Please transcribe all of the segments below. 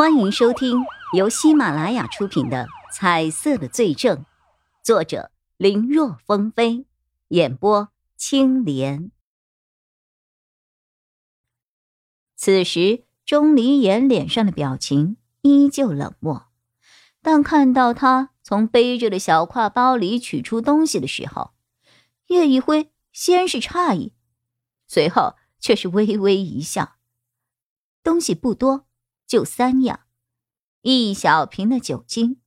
欢迎收听由喜马拉雅出品的《彩色的罪证》，作者林若风飞，演播青莲。此时，钟离言脸上的表情依旧冷漠，但看到他从背着的小挎包里取出东西的时候，叶一辉先是诧异，随后却是微微一笑。东西不多。就三样：一小瓶的酒精，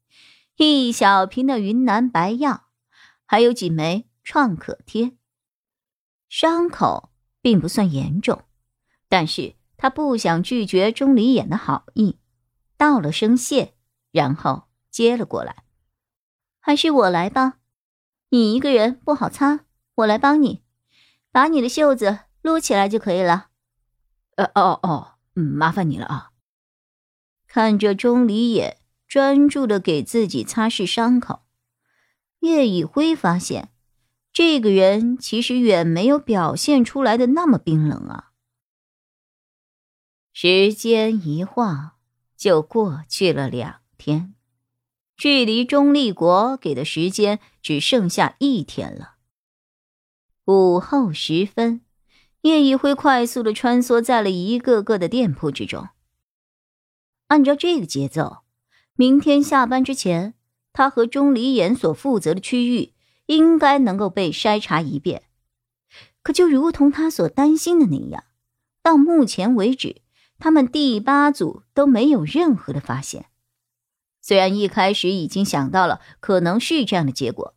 一小瓶的云南白药，还有几枚创可贴。伤口并不算严重，但是他不想拒绝钟离眼的好意，道了声谢，然后接了过来。还是我来吧，你一个人不好擦，我来帮你，把你的袖子撸起来就可以了。呃，哦哦，嗯，麻烦你了啊。看着钟离也专注的给自己擦拭伤口，叶以辉发现，这个人其实远没有表现出来的那么冰冷啊。时间一晃就过去了两天，距离钟立国给的时间只剩下一天了。午后时分，叶以辉快速的穿梭在了一个个的店铺之中。按照这个节奏，明天下班之前，他和钟离言所负责的区域应该能够被筛查一遍。可就如同他所担心的那样，到目前为止，他们第八组都没有任何的发现。虽然一开始已经想到了可能是这样的结果，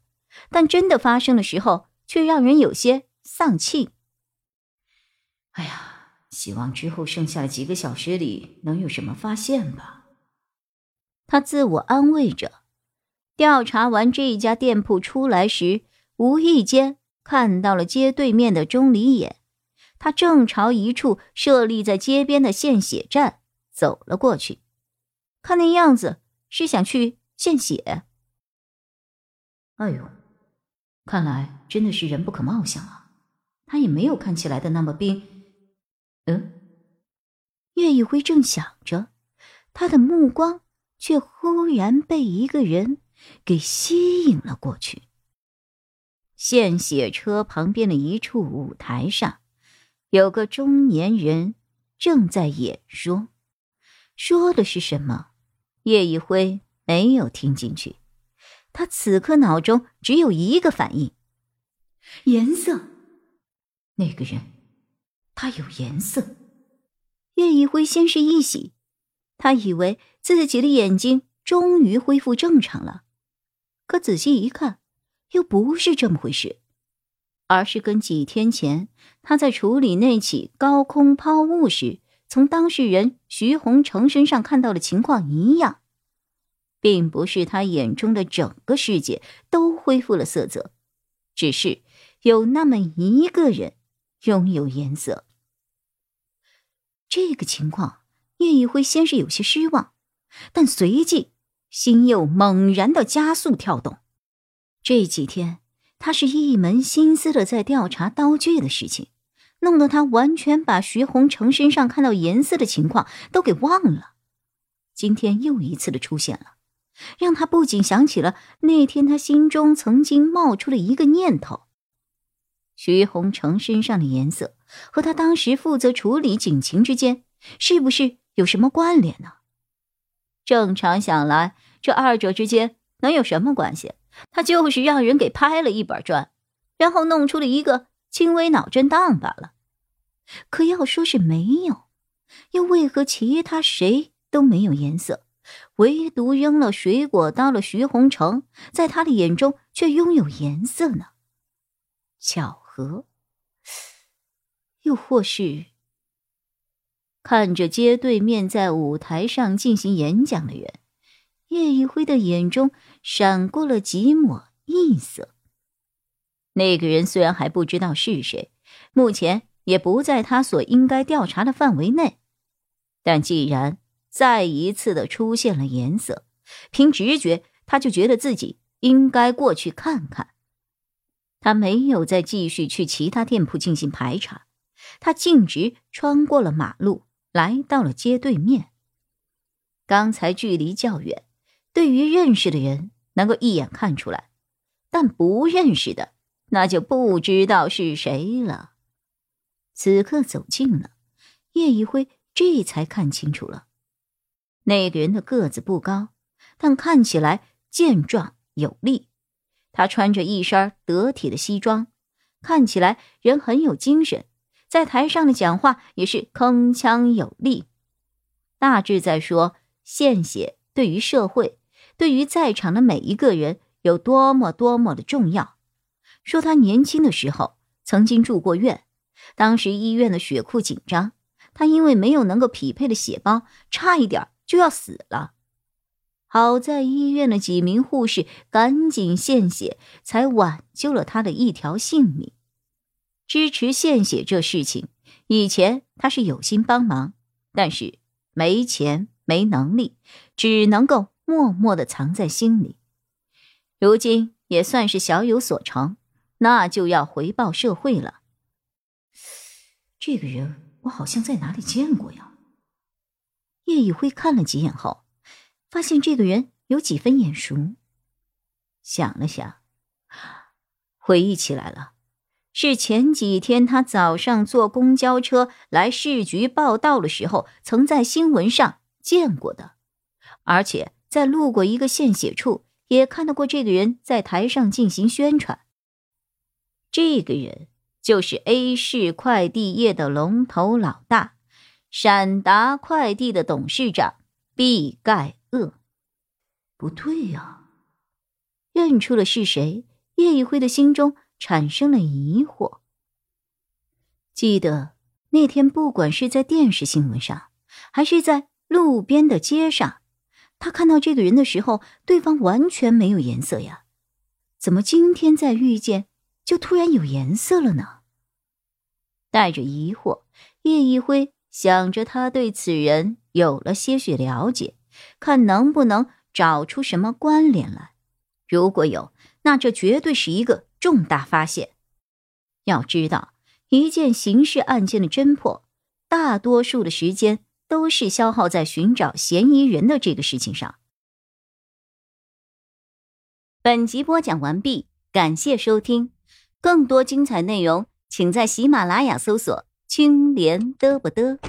但真的发生的时候，却让人有些丧气。哎呀！希望之后剩下的几个小时里能有什么发现吧。他自我安慰着。调查完这一家店铺出来时，无意间看到了街对面的钟离眼，他正朝一处设立在街边的献血站走了过去，看那样子是想去献血。哎呦，看来真的是人不可貌相啊！他也没有看起来的那么冰。叶，一辉正想着，他的目光却忽然被一个人给吸引了过去。献血车旁边的一处舞台上，有个中年人正在演说，说的是什么？叶一辉没有听进去，他此刻脑中只有一个反应：颜色。那个人。他有颜色。叶一辉先是一喜，他以为自己的眼睛终于恢复正常了，可仔细一看，又不是这么回事，而是跟几天前他在处理那起高空抛物时，从当事人徐洪成身上看到的情况一样，并不是他眼中的整个世界都恢复了色泽，只是有那么一个人拥有颜色。这个情况，叶一辉先是有些失望，但随即心又猛然的加速跳动。这几天，他是一门心思的在调查刀具的事情，弄得他完全把徐洪成身上看到颜色的情况都给忘了。今天又一次的出现了，让他不仅想起了那天他心中曾经冒出了一个念头。徐洪成身上的颜色和他当时负责处理警情之间，是不是有什么关联呢？正常想来，这二者之间能有什么关系？他就是让人给拍了一板砖，然后弄出了一个轻微脑震荡罢了。可要说是没有，又为何其他谁都没有颜色，唯独扔了水果刀的徐洪成，在他的眼中却拥有颜色呢？巧。和，又或是看着街对面在舞台上进行演讲的人，叶一辉的眼中闪过了几抹异色。那个人虽然还不知道是谁，目前也不在他所应该调查的范围内，但既然再一次的出现了颜色，凭直觉他就觉得自己应该过去看看。他没有再继续去其他店铺进行排查，他径直穿过了马路，来到了街对面。刚才距离较远，对于认识的人能够一眼看出来，但不认识的那就不知道是谁了。此刻走近了，叶一辉这才看清楚了，那个人的个子不高，但看起来健壮有力。他穿着一身得体的西装，看起来人很有精神，在台上的讲话也是铿锵有力，大致在说。献血对于社会，对于在场的每一个人有多么多么的重要。说他年轻的时候曾经住过院，当时医院的血库紧张，他因为没有能够匹配的血包，差一点就要死了。好在医院的几名护士赶紧献血，才挽救了他的一条性命。支持献血这事情，以前他是有心帮忙，但是没钱。没能力，只能够默默的藏在心里。如今也算是小有所成，那就要回报社会了。这个人我好像在哪里见过呀？叶以辉看了几眼后，发现这个人有几分眼熟。想了想，回忆起来了，是前几天他早上坐公交车来市局报道的时候，曾在新闻上。见过的，而且在路过一个献血处，也看到过这个人在台上进行宣传。这个人就是 A 市快递业的龙头老大，闪达快递的董事长毕盖。不对呀，认出了是谁，叶一辉的心中产生了疑惑。记得那天，不管是在电视新闻上，还是在。路边的街上，他看到这个人的时候，对方完全没有颜色呀，怎么今天再遇见，就突然有颜色了呢？带着疑惑，叶一辉想着他对此人有了些许了解，看能不能找出什么关联来。如果有，那这绝对是一个重大发现。要知道，一件刑事案件的侦破，大多数的时间。都是消耗在寻找嫌疑人的这个事情上。本集播讲完毕，感谢收听，更多精彩内容，请在喜马拉雅搜索“青莲嘚不嘚”。